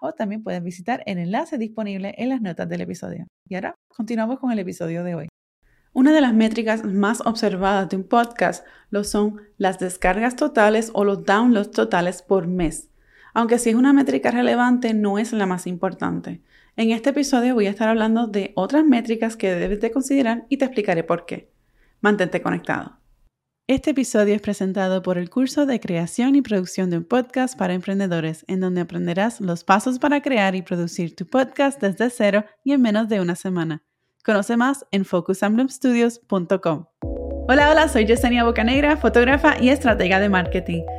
o también puedes visitar el enlace disponible en las notas del episodio. Y ahora continuamos con el episodio de hoy. Una de las métricas más observadas de un podcast lo son las descargas totales o los downloads totales por mes. Aunque si es una métrica relevante, no es la más importante. En este episodio voy a estar hablando de otras métricas que debes de considerar y te explicaré por qué. Mantente conectado. Este episodio es presentado por el curso de creación y producción de un podcast para emprendedores, en donde aprenderás los pasos para crear y producir tu podcast desde cero y en menos de una semana. Conoce más en focusemblemstudios.com. Hola, hola, soy Yesenia Bocanegra, fotógrafa y estratega de marketing.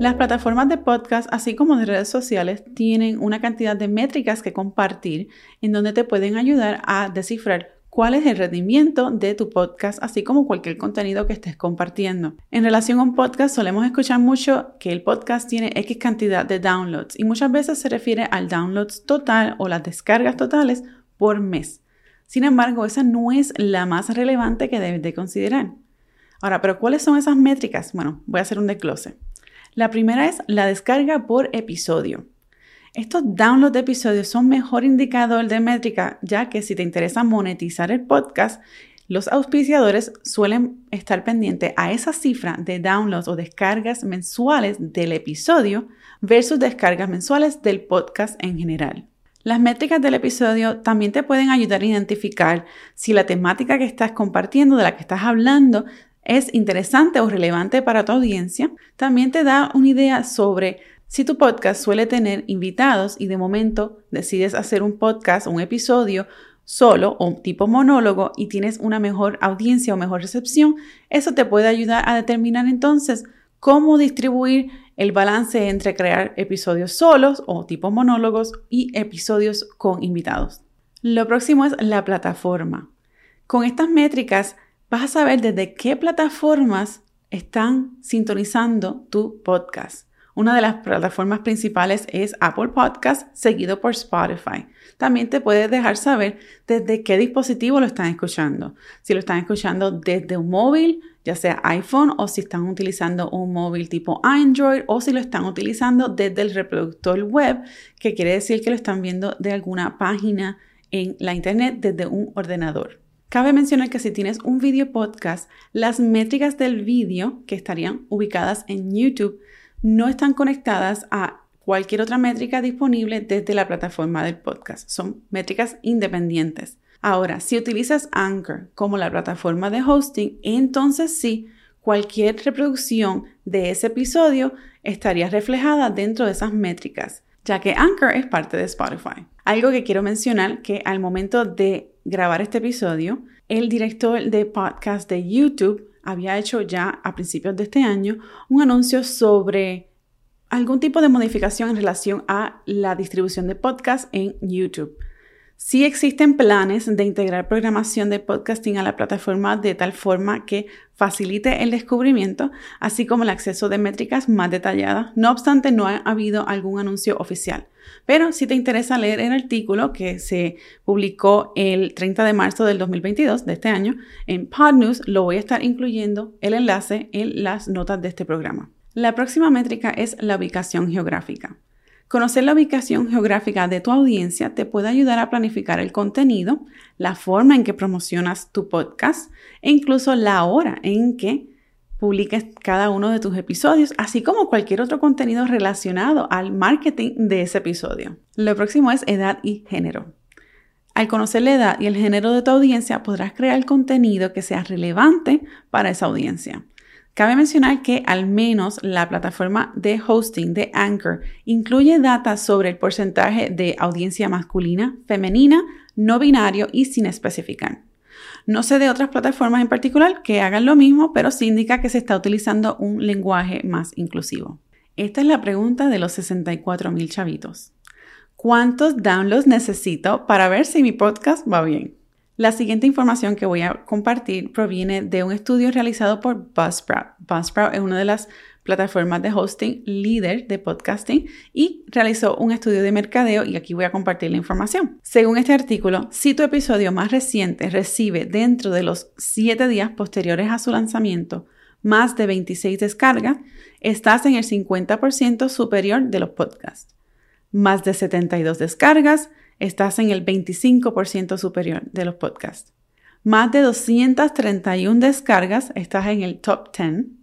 Las plataformas de podcast, así como de redes sociales, tienen una cantidad de métricas que compartir en donde te pueden ayudar a descifrar cuál es el rendimiento de tu podcast, así como cualquier contenido que estés compartiendo. En relación a un podcast, solemos escuchar mucho que el podcast tiene X cantidad de downloads y muchas veces se refiere al downloads total o las descargas totales por mes. Sin embargo, esa no es la más relevante que debes de considerar. Ahora, ¿pero cuáles son esas métricas? Bueno, voy a hacer un desglose. La primera es la descarga por episodio. Estos downloads de episodios son mejor indicador de métrica, ya que si te interesa monetizar el podcast, los auspiciadores suelen estar pendientes a esa cifra de downloads o descargas mensuales del episodio versus descargas mensuales del podcast en general. Las métricas del episodio también te pueden ayudar a identificar si la temática que estás compartiendo, de la que estás hablando, es interesante o relevante para tu audiencia, también te da una idea sobre si tu podcast suele tener invitados y de momento decides hacer un podcast un episodio solo o tipo monólogo y tienes una mejor audiencia o mejor recepción, eso te puede ayudar a determinar entonces cómo distribuir el balance entre crear episodios solos o tipo monólogos y episodios con invitados. Lo próximo es la plataforma. Con estas métricas vas a saber desde qué plataformas están sintonizando tu podcast. Una de las plataformas principales es Apple Podcast, seguido por Spotify. También te puedes dejar saber desde qué dispositivo lo están escuchando. Si lo están escuchando desde un móvil, ya sea iPhone, o si están utilizando un móvil tipo Android, o si lo están utilizando desde el reproductor web, que quiere decir que lo están viendo de alguna página en la internet desde un ordenador. Cabe mencionar que si tienes un video podcast, las métricas del vídeo que estarían ubicadas en YouTube no están conectadas a cualquier otra métrica disponible desde la plataforma del podcast. Son métricas independientes. Ahora, si utilizas Anchor como la plataforma de hosting, entonces sí, cualquier reproducción de ese episodio estaría reflejada dentro de esas métricas, ya que Anchor es parte de Spotify. Algo que quiero mencionar que al momento de grabar este episodio, el director de podcast de YouTube había hecho ya a principios de este año un anuncio sobre algún tipo de modificación en relación a la distribución de podcast en YouTube. Sí existen planes de integrar programación de podcasting a la plataforma de tal forma que facilite el descubrimiento, así como el acceso de métricas más detalladas. No obstante, no ha habido algún anuncio oficial. Pero si te interesa leer el artículo que se publicó el 30 de marzo del 2022 de este año en PodNews, lo voy a estar incluyendo el enlace en las notas de este programa. La próxima métrica es la ubicación geográfica. Conocer la ubicación geográfica de tu audiencia te puede ayudar a planificar el contenido, la forma en que promocionas tu podcast e incluso la hora en que publiques cada uno de tus episodios, así como cualquier otro contenido relacionado al marketing de ese episodio. Lo próximo es edad y género. Al conocer la edad y el género de tu audiencia, podrás crear contenido que sea relevante para esa audiencia. Cabe mencionar que al menos la plataforma de hosting de Anchor incluye data sobre el porcentaje de audiencia masculina, femenina, no binario y sin especificar. No sé de otras plataformas en particular que hagan lo mismo, pero sí indica que se está utilizando un lenguaje más inclusivo. Esta es la pregunta de los 64 mil chavitos. ¿Cuántos downloads necesito para ver si mi podcast va bien? La siguiente información que voy a compartir proviene de un estudio realizado por Buzzsprout. Buzzsprout es una de las plataformas de hosting líder de podcasting y realizó un estudio de mercadeo y aquí voy a compartir la información. Según este artículo, si tu episodio más reciente recibe dentro de los 7 días posteriores a su lanzamiento más de 26 descargas, estás en el 50% superior de los podcasts. Más de 72 descargas, estás en el 25% superior de los podcasts. Más de 231 descargas, estás en el top 10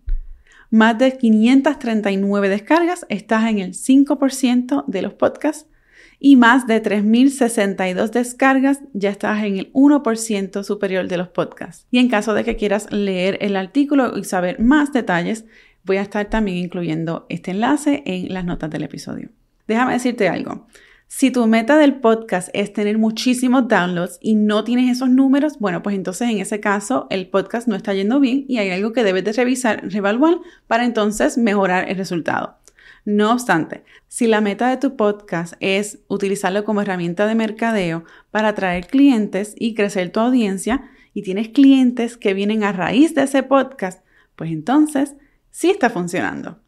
más de 539 descargas, estás en el 5% de los podcasts y más de 3.062 descargas, ya estás en el 1% superior de los podcasts. Y en caso de que quieras leer el artículo y saber más detalles, voy a estar también incluyendo este enlace en las notas del episodio. Déjame decirte algo. Si tu meta del podcast es tener muchísimos downloads y no tienes esos números, bueno, pues entonces en ese caso el podcast no está yendo bien y hay algo que debes de revisar, revaluar para entonces mejorar el resultado. No obstante, si la meta de tu podcast es utilizarlo como herramienta de mercadeo para atraer clientes y crecer tu audiencia y tienes clientes que vienen a raíz de ese podcast, pues entonces sí está funcionando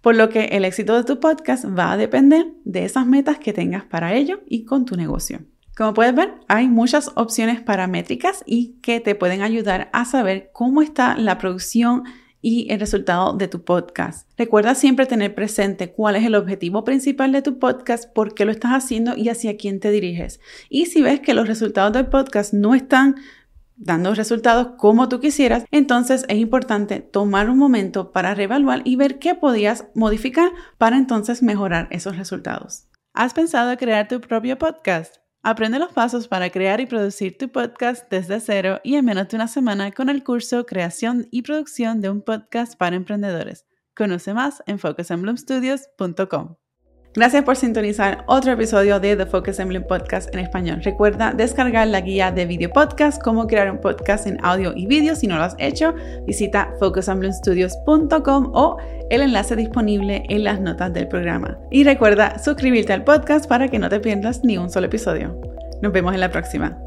por lo que el éxito de tu podcast va a depender de esas metas que tengas para ello y con tu negocio. Como puedes ver, hay muchas opciones paramétricas y que te pueden ayudar a saber cómo está la producción y el resultado de tu podcast. Recuerda siempre tener presente cuál es el objetivo principal de tu podcast, por qué lo estás haciendo y hacia quién te diriges. Y si ves que los resultados del podcast no están dando resultados como tú quisieras, entonces es importante tomar un momento para reevaluar y ver qué podías modificar para entonces mejorar esos resultados. ¿Has pensado en crear tu propio podcast? Aprende los pasos para crear y producir tu podcast desde cero y en menos de una semana con el curso Creación y Producción de un Podcast para Emprendedores. Conoce más en focusembloomstudios.com. Gracias por sintonizar otro episodio de The Focus Emblem Podcast en español. Recuerda descargar la guía de video podcast, cómo crear un podcast en audio y vídeo. Si no lo has hecho, visita focusemblemstudios.com o el enlace disponible en las notas del programa. Y recuerda suscribirte al podcast para que no te pierdas ni un solo episodio. Nos vemos en la próxima.